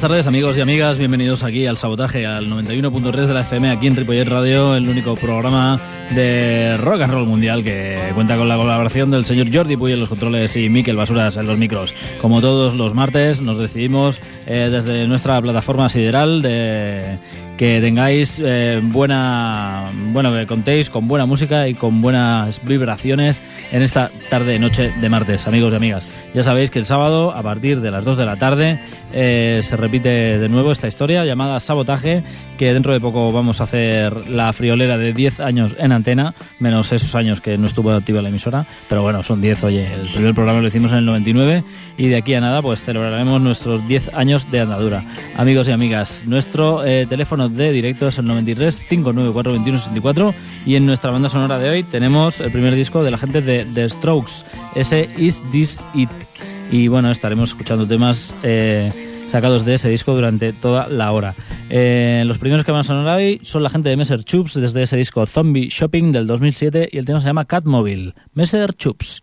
Tardes, amigos y amigas. Bienvenidos aquí al Sabotaje, al 91.3 de la FM, aquí en Ripollet Radio, el único programa de rock and roll mundial que cuenta con la colaboración del señor Jordi Puy en los controles y Miquel Basuras en los micros. Como todos los martes, nos decidimos eh, desde nuestra plataforma sideral de que tengáis eh, buena, bueno, que contéis con buena música y con buenas vibraciones en esta tarde noche de martes, amigos y amigas. Ya sabéis que el sábado, a partir de las 2 de la tarde, eh, se repite de nuevo esta historia llamada Sabotaje, que dentro de poco vamos a hacer la friolera de 10 años en antena, menos esos años que no estuvo activa la emisora, pero bueno, son 10, oye, el primer programa lo hicimos en el 99 y de aquí a nada pues celebraremos nuestros 10 años de andadura. Amigos y amigas, nuestro eh, teléfono de directo es el 93 594 2164 y en nuestra banda sonora de hoy tenemos el primer disco de la gente de The Strokes, ese Is This It. Y bueno, estaremos escuchando temas eh, sacados de ese disco durante toda la hora. Eh, los primeros que van a sonar hoy son la gente de Messer Chups desde ese disco Zombie Shopping del 2007 y el tema se llama Catmobile. Messer Chups.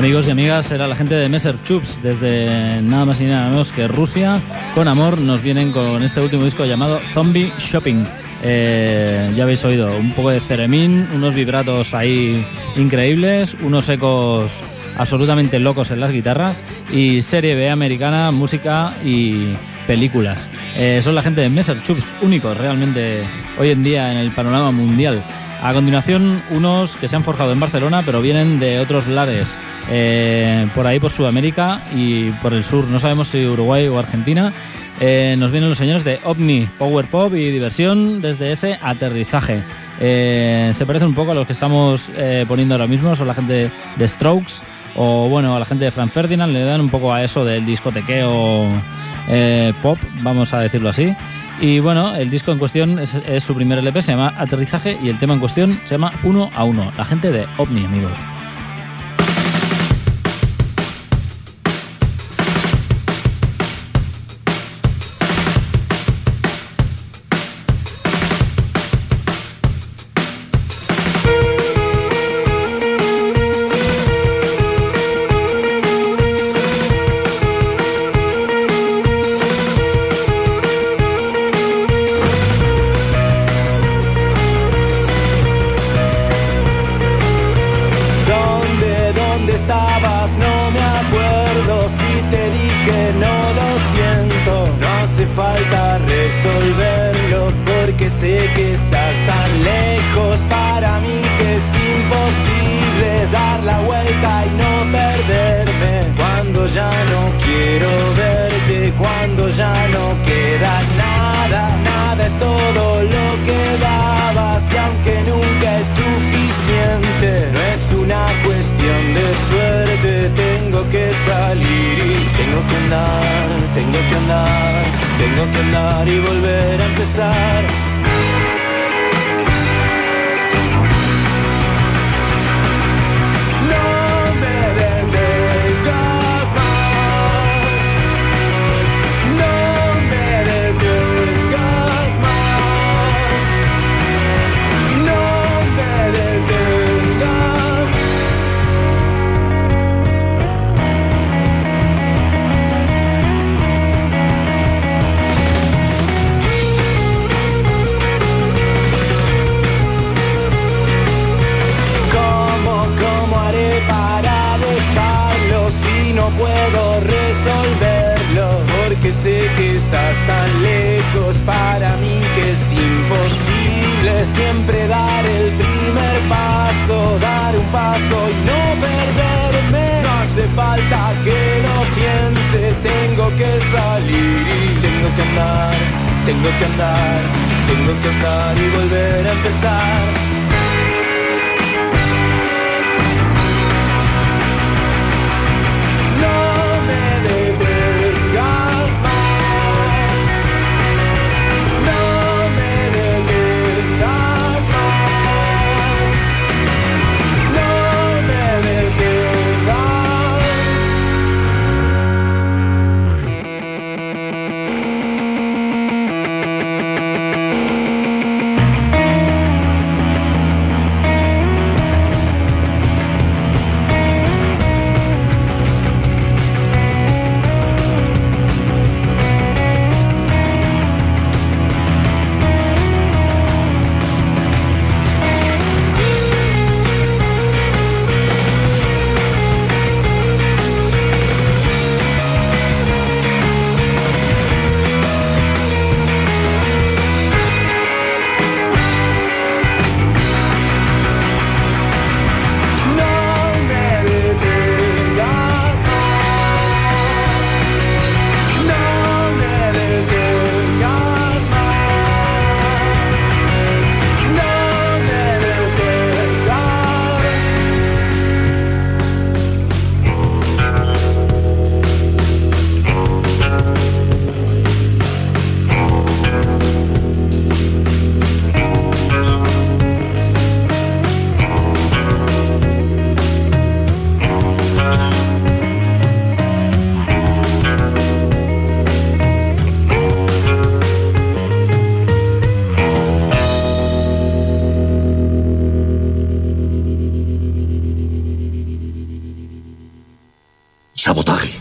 Amigos y amigas, era la gente de Messer Chups desde nada más y nada menos que Rusia. Con amor nos vienen con este último disco llamado Zombie Shopping. Eh, ya habéis oído un poco de ceremín, unos vibratos ahí increíbles, unos ecos absolutamente locos en las guitarras y serie B americana, música y películas. Eh, son la gente de Messer Chups, únicos realmente hoy en día en el panorama mundial. A continuación, unos que se han forjado en Barcelona, pero vienen de otros lares, eh, por ahí por Sudamérica y por el sur. No sabemos si Uruguay o Argentina. Eh, nos vienen los señores de OVNI, Power Pop y diversión desde ese aterrizaje. Eh, se parecen un poco a los que estamos poniendo ahora mismo, son la gente de Strokes o bueno, a la gente de Frank Ferdinand le dan un poco a eso del discotequeo pop, vamos a decirlo así. Y bueno, el disco en cuestión es, es, su primer LP, se llama Aterrizaje y el tema en cuestión se llama Uno a Uno. La gente de OVNI, amigos. tengo que salir y tengo que andar, tengo que andar, tengo que andar y volver a empezar. sé que estás tan lejos para mí que es imposible siempre dar el primer paso, dar un paso y no perderme. No hace falta que lo piense, tengo que salir y tengo que andar, tengo que andar, tengo que andar y volver a empezar Sabotaje.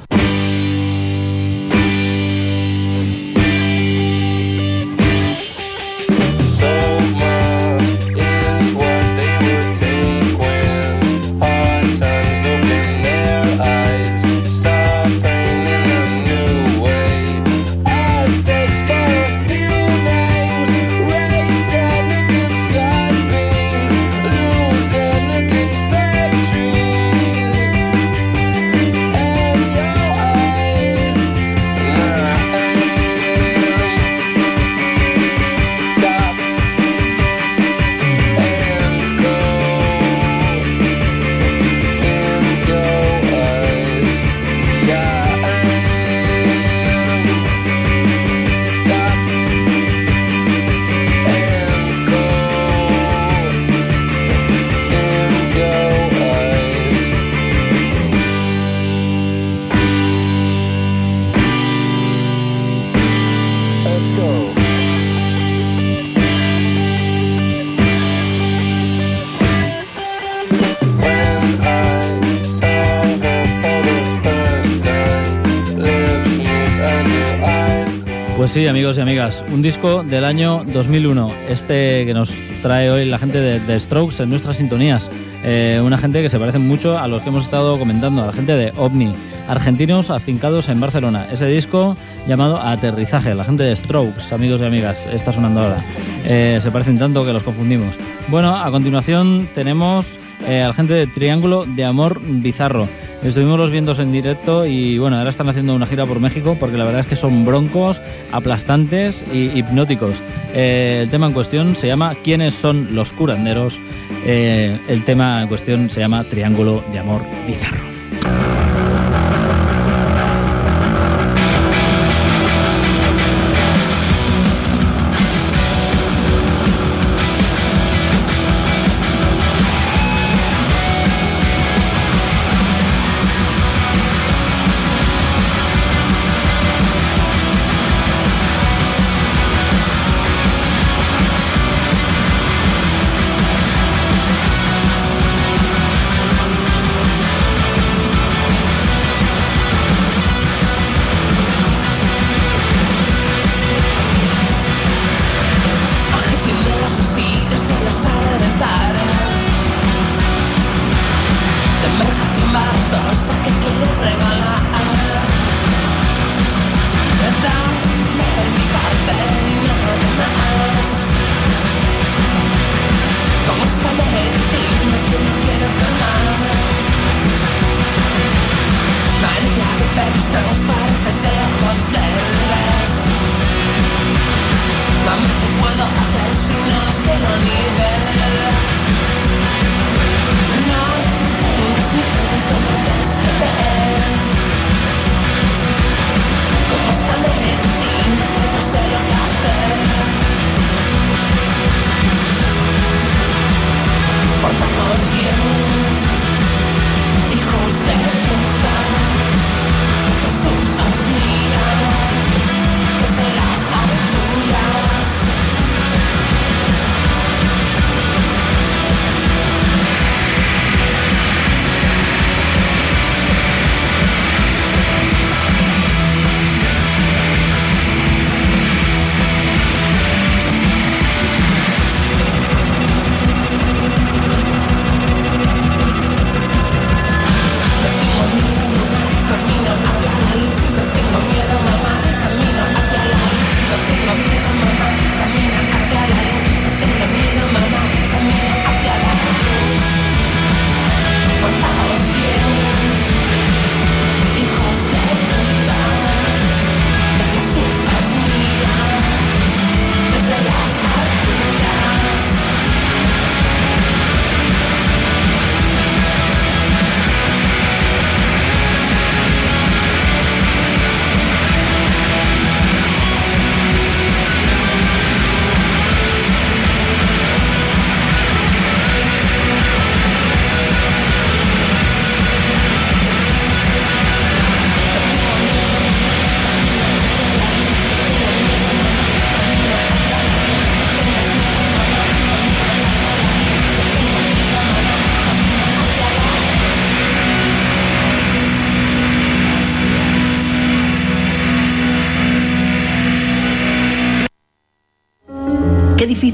Amigos y amigas, un disco del año 2001, este que nos trae hoy la gente de The Strokes en nuestras sintonías. Eh, una gente que se parece mucho a los que hemos estado comentando, a la gente de OVNI, argentinos afincados en Barcelona. Ese disco llamado Aterrizaje, la gente de Strokes, amigos y amigas, está sonando ahora. Eh, se parecen tanto que los confundimos. Bueno, a continuación tenemos eh, a la gente de Triángulo de Amor Bizarro. Estuvimos los viendo en directo y bueno, ahora están haciendo una gira por México porque la verdad es que son broncos, aplastantes y hipnóticos. Eh, el tema en cuestión se llama ¿Quiénes son los curanderos? Eh, el tema en cuestión se llama Triángulo de Amor Bizarro.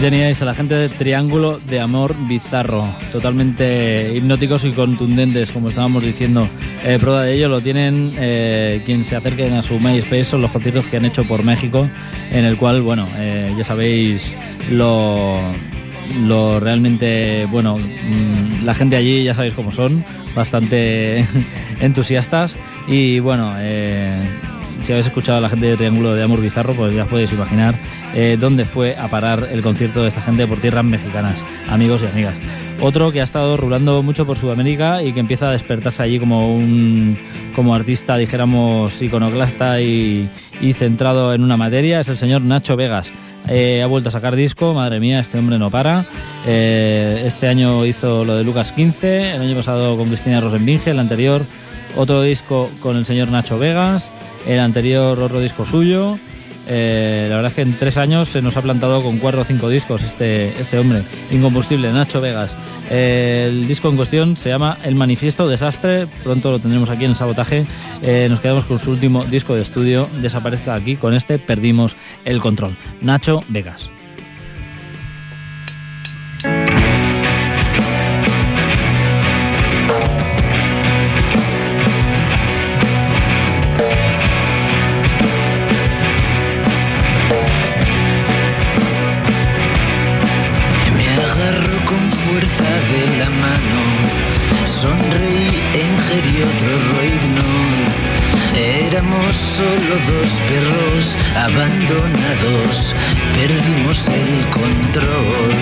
Teníais a la gente de Triángulo de Amor Bizarro, totalmente hipnóticos y contundentes, como estábamos diciendo. Eh, prueba de ello lo tienen eh, quien se acerquen a su MySpace, son los conciertos que han hecho por México, en el cual, bueno, eh, ya sabéis lo, lo realmente, bueno, mm, la gente allí ya sabéis cómo son, bastante entusiastas y bueno, eh, si habéis escuchado a la gente de Triángulo de Amor Bizarro, pues ya os podéis imaginar eh, dónde fue a parar el concierto de esta gente por tierras mexicanas, amigos y amigas. Otro que ha estado rulando mucho por Sudamérica y que empieza a despertarse allí como un como artista, dijéramos, iconoclasta y, centrado en una materia es el señor Nacho Vegas. Eh, ha vuelto a sacar disco, madre mía, este hombre no para. Eh, este año hizo lo de Lucas 15, el año pasado con Cristina Rosenbinge, el anterior otro disco con el señor Nacho Vegas, el anterior otro disco suyo. Eh, la verdad es que en tres años se nos ha plantado con cuatro o cinco discos este, este hombre, incombustible, Nacho Vegas. Eh, el disco en cuestión se llama El Manifiesto Desastre, pronto lo tendremos aquí en Sabotaje. Eh, nos quedamos con su último disco de estudio, desaparezca aquí, con este perdimos el control. Nacho Vegas. Abandonados, perdimos el control.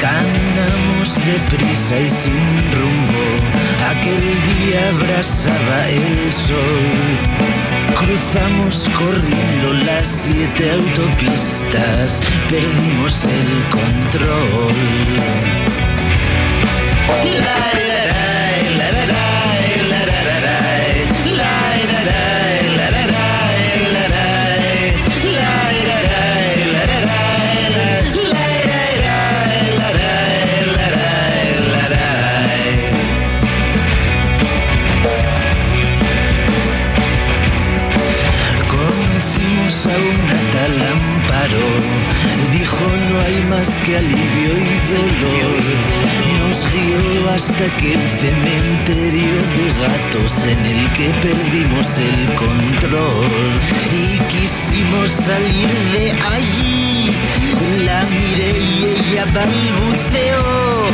Caminamos deprisa y sin rumbo, aquel día abrasaba el sol. Cruzamos corriendo las siete autopistas, perdimos el control. Hasta aquel cementerio de gatos en el que perdimos el control y quisimos salir de allí. La miré y ella balbuceó.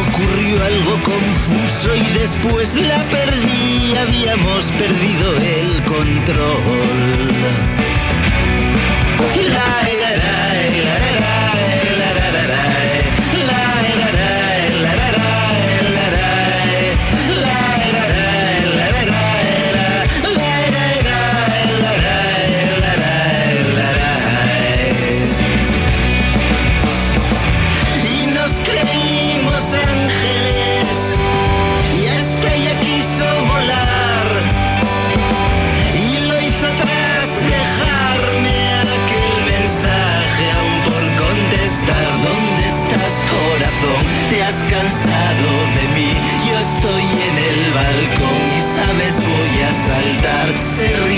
Ocurrió algo confuso y después la perdí. Habíamos perdido el control. La, la, la, silly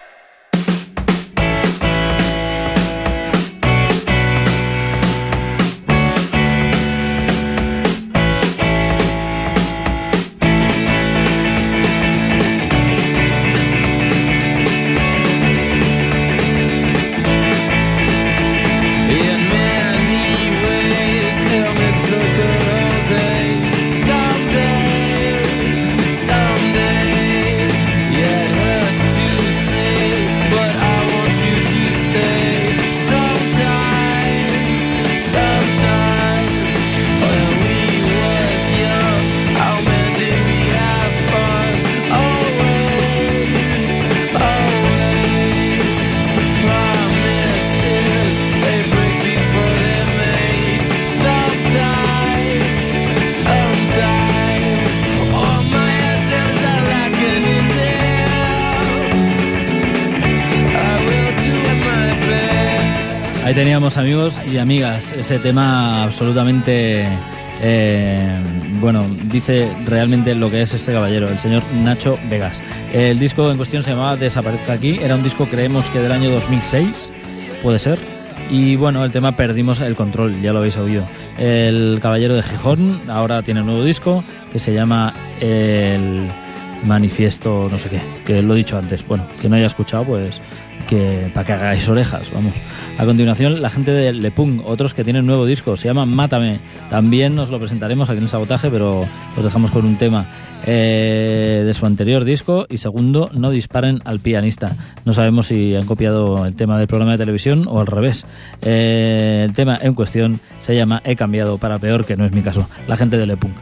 Teníamos amigos y amigas, ese tema absolutamente, eh, bueno, dice realmente lo que es este caballero, el señor Nacho Vegas. El disco en cuestión se llamaba Desaparezca aquí, era un disco creemos que del año 2006, puede ser. Y bueno, el tema perdimos el control, ya lo habéis oído. El Caballero de Gijón ahora tiene un nuevo disco que se llama El Manifiesto, no sé qué, que lo he dicho antes. Bueno, que no haya escuchado, pues que para que hagáis orejas, vamos. A continuación, la gente de Lepung, otros que tienen nuevo disco, se llama Mátame. También nos lo presentaremos aquí en el sabotaje, pero os dejamos con un tema eh, de su anterior disco. Y segundo, no disparen al pianista. No sabemos si han copiado el tema del programa de televisión o al revés. Eh, el tema en cuestión se llama He cambiado para peor, que no es mi caso. La gente de Lepung.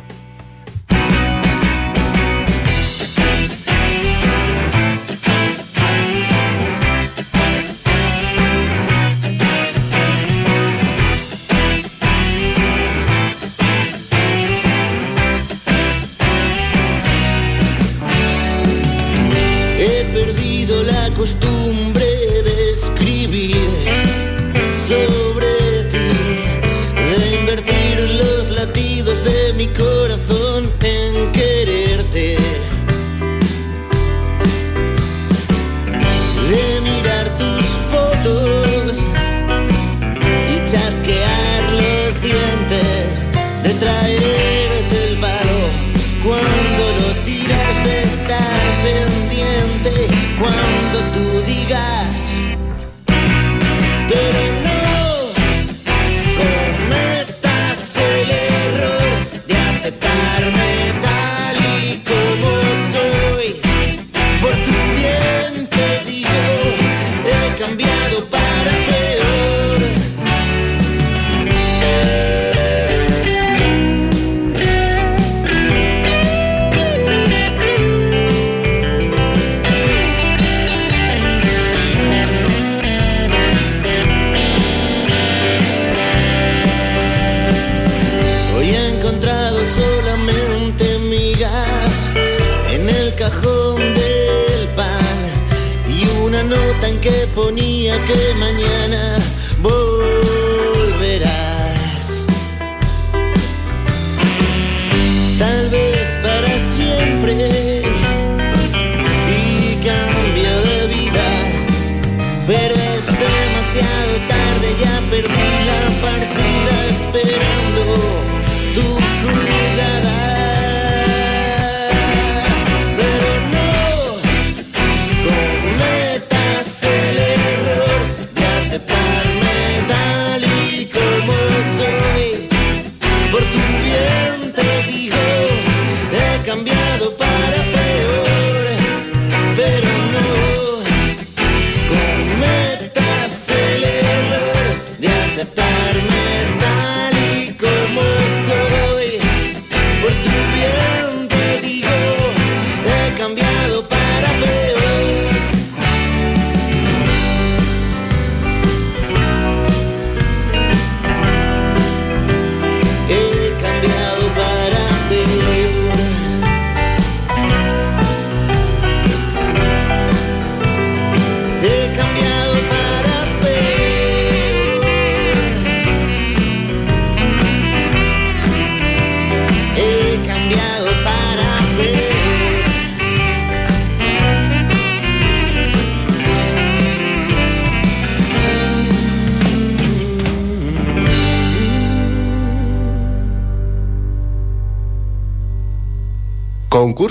lado para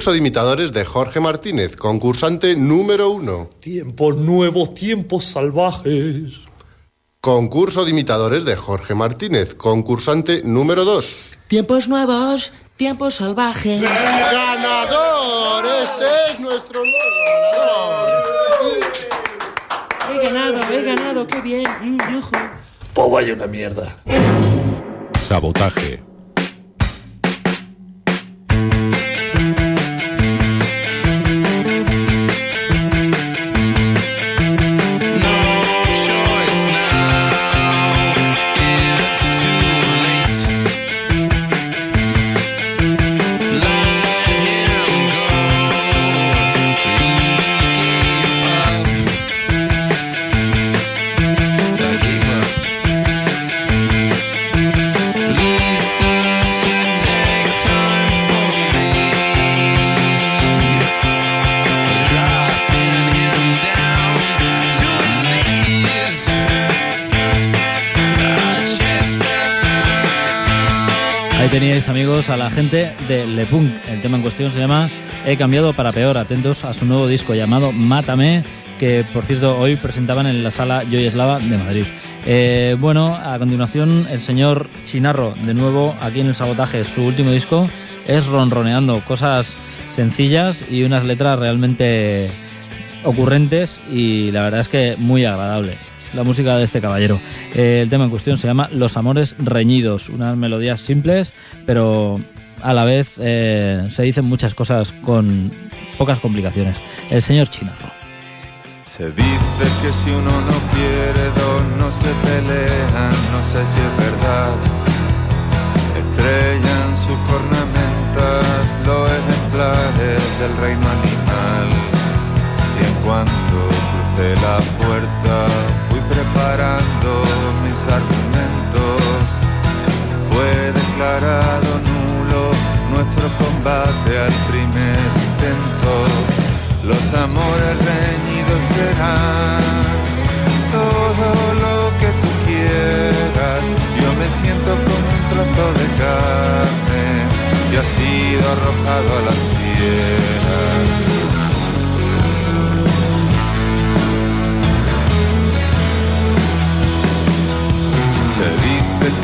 Concurso de imitadores de Jorge Martínez, concursante número uno. Tiempos nuevos, tiempos salvajes. Concurso de imitadores de Jorge Martínez, concursante número dos. Tiempos nuevos, tiempos salvajes. ¡Ganador! Este es nuestro nuevo ganador. He ganado, he ganado, qué bien. Mm. Pues vaya una mierda. Sabotaje. A la gente de Le Punk. El tema en cuestión se llama He cambiado para peor. Atentos a su nuevo disco llamado Mátame, que por cierto hoy presentaban en la sala Joy Eslava de Madrid. Eh, bueno, a continuación el señor Chinarro, de nuevo aquí en el sabotaje. Su último disco es ronroneando, cosas sencillas y unas letras realmente ocurrentes y la verdad es que muy agradable la música de este caballero. Eh, el tema en cuestión se llama Los Amores Reñidos, unas melodías simples, pero a la vez eh, se dicen muchas cosas con pocas complicaciones. El señor Chinarro. Se dice que si uno no quiere dos no se pelean, no sé si es verdad. Estrellan sus cornamentas los ejemplares del reino animal. Y en cuanto crucé la puerta fui preparando mis argumentos. Fue declarado nulo nuestro combate al primer intento. Los amores reñidos serán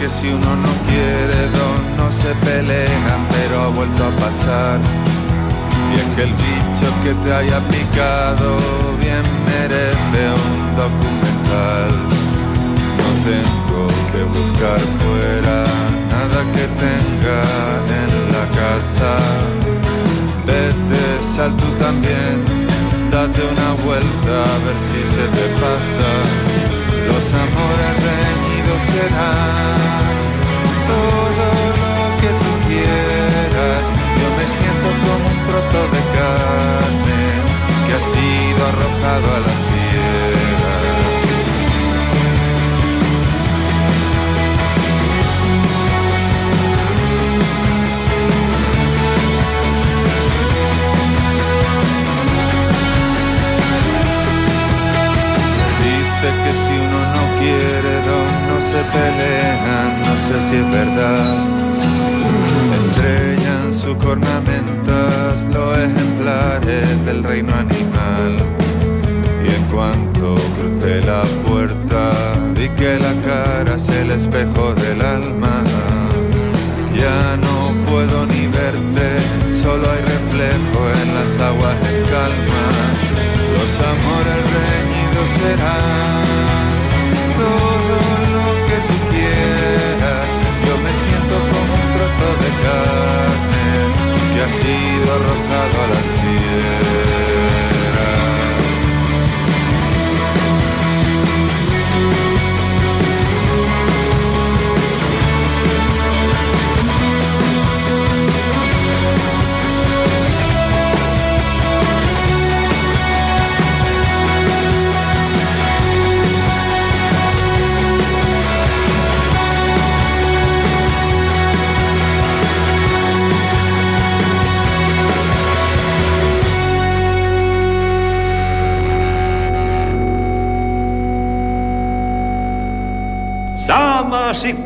que si uno no quiere dos no se pelean, pero ha vuelto a pasar. Y es que el bicho que te haya picado bien merece un documental. No tengo que buscar fuera nada que tenga en la casa. Vete, sal tú también, date una vuelta a ver si se te pasa. Los amores reñidos serán todo lo que tú quieras. Yo me siento como un trozo de carne que ha sido arrojado a las fieras. No se pelean, no sé si es verdad. Estrellan sus cornamentas los ejemplares del reino animal. Y en cuanto crucé la puerta, vi que la cara es el espejo del alma. Ya no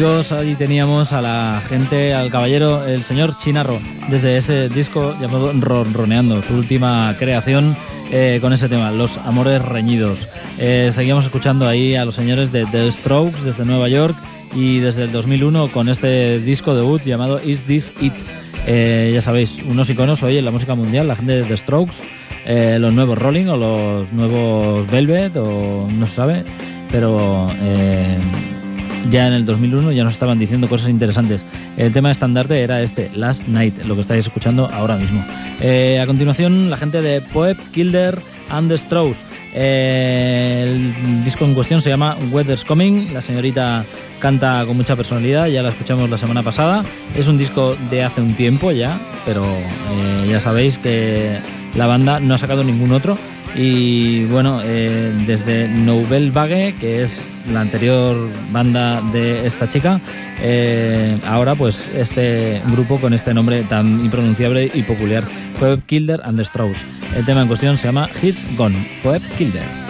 Amigos, allí teníamos a la gente, al caballero, el señor Chinarro, desde ese disco llamado Ronroneando, su última creación eh, con ese tema, Los Amores Reñidos. Eh, seguíamos escuchando ahí a los señores de The Strokes desde Nueva York y desde el 2001 con este disco debut llamado Is This It. Eh, ya sabéis, unos iconos hoy en la música mundial, la gente de The Strokes, eh, los nuevos Rolling o los nuevos Velvet o no se sabe, pero ya en el 2001 ya nos estaban diciendo cosas interesantes. El tema estandarte era este, Last Night, lo que estáis escuchando ahora mismo. Eh, a continuación, la gente de Poep, Kilder and the Strauss. Eh, el disco en cuestión se llama Weather's Coming. La señorita canta con mucha personalidad, ya la escuchamos la semana pasada. Es un disco de hace un tiempo ya, pero eh, ya sabéis que la banda no ha sacado ningún otro. Y bueno, eh, desde Nouvelle Vague, que es la anterior banda de esta chica, eh, ahora pues este grupo con este nombre tan impronunciable y peculiar, fue Kilder and the Strauss. El tema en cuestión se llama He's Gone, fue Kilder.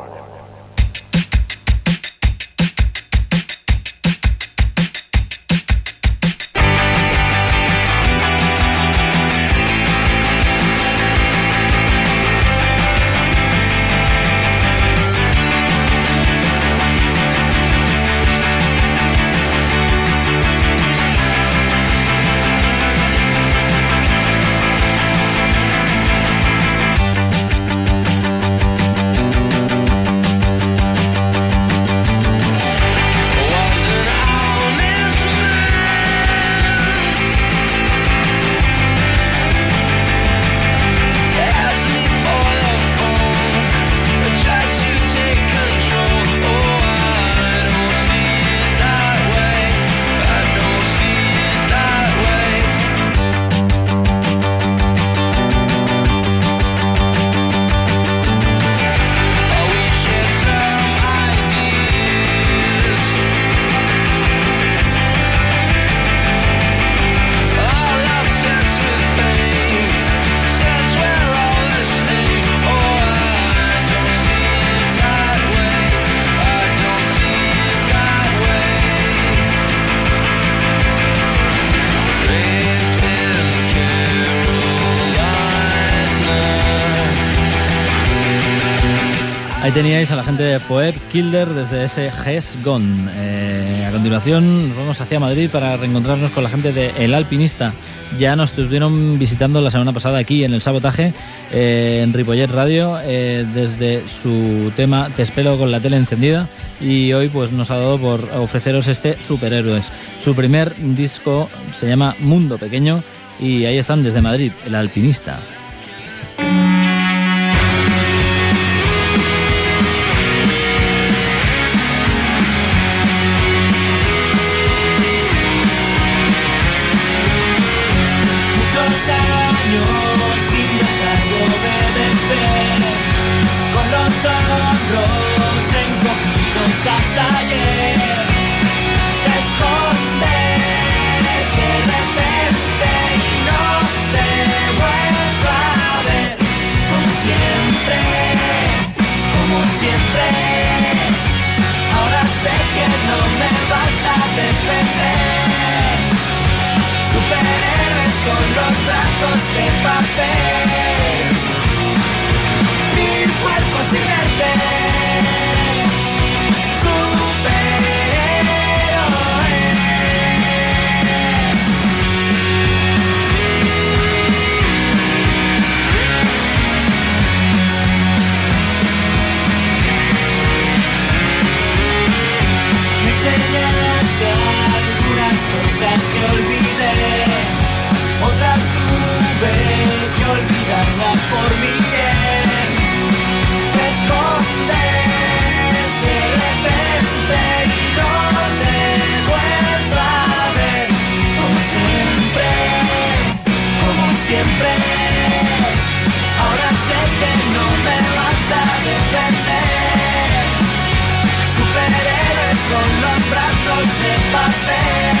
Ahí teníais a la gente de Poet Kilder desde ese GES Gone. Eh, a continuación nos vamos hacia Madrid para reencontrarnos con la gente de El Alpinista. Ya nos estuvieron visitando la semana pasada aquí en el Sabotaje, eh, en Ripollet Radio, eh, desde su tema Te espero con la tele encendida. Y hoy pues nos ha dado por ofreceros este Superhéroes. Su primer disco se llama Mundo Pequeño y ahí están desde Madrid, El Alpinista. Otras tuve que olvidarlas por mi bien. Te escondes de repente y no te vuelvo a ver, como siempre, como siempre. Ahora sé que no me vas a defender. Superhéroes con los brazos de papel.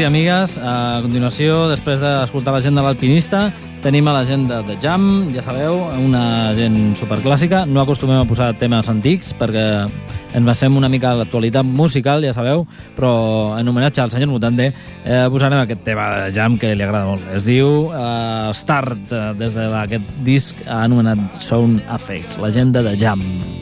I amigues, a continuació, després d'escoltar la gent de l'Alpinista, tenim a la gent de The Jam, ja sabeu, una gent superclàssica. No acostumem a posar temes antics perquè ens basem una mica a l'actualitat musical, ja sabeu, però en homenatge al senyor Mutante eh, posarem aquest tema de Jam que li agrada molt. Es diu eh, Start, eh, des d'aquest disc anomenat Sound Effects, la gent de The Jam. It's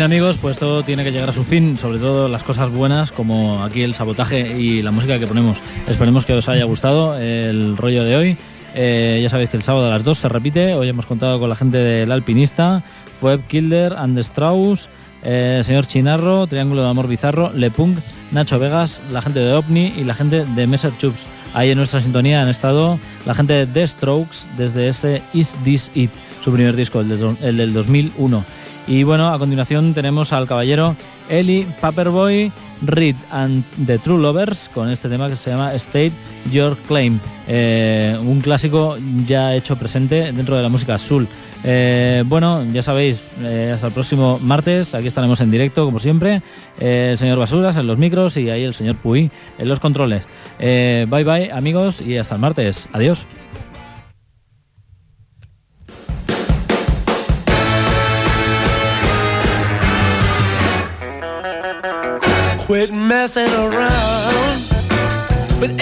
Bien amigos, pues todo tiene que llegar a su fin, sobre todo las cosas buenas como aquí el sabotaje y la música que ponemos. Esperemos que os haya gustado el rollo de hoy. Eh, ya sabéis que el sábado a las 2 se repite. Hoy hemos contado con la gente del Alpinista, Fueb Kilder, And Strauss, eh, señor Chinarro, Triángulo de Amor Bizarro, Lepunk, Nacho Vegas, la gente de OVNI y la gente de Messer Chups. Ahí en nuestra sintonía han estado la gente de The Strokes desde ese Is This It, su primer disco, el del, el del 2001. Y bueno, a continuación tenemos al caballero Eli Paperboy Reed and the True Lovers con este tema que se llama State Your Claim, eh, un clásico ya hecho presente dentro de la música azul. Eh, bueno, ya sabéis, eh, hasta el próximo martes, aquí estaremos en directo como siempre, el señor Basuras en los micros y ahí el señor Puy en los controles. Bye bye amigos y hasta el martes, adiós. Quit messing around. With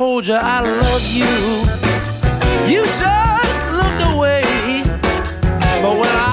told you I love you, you just looked away. But when I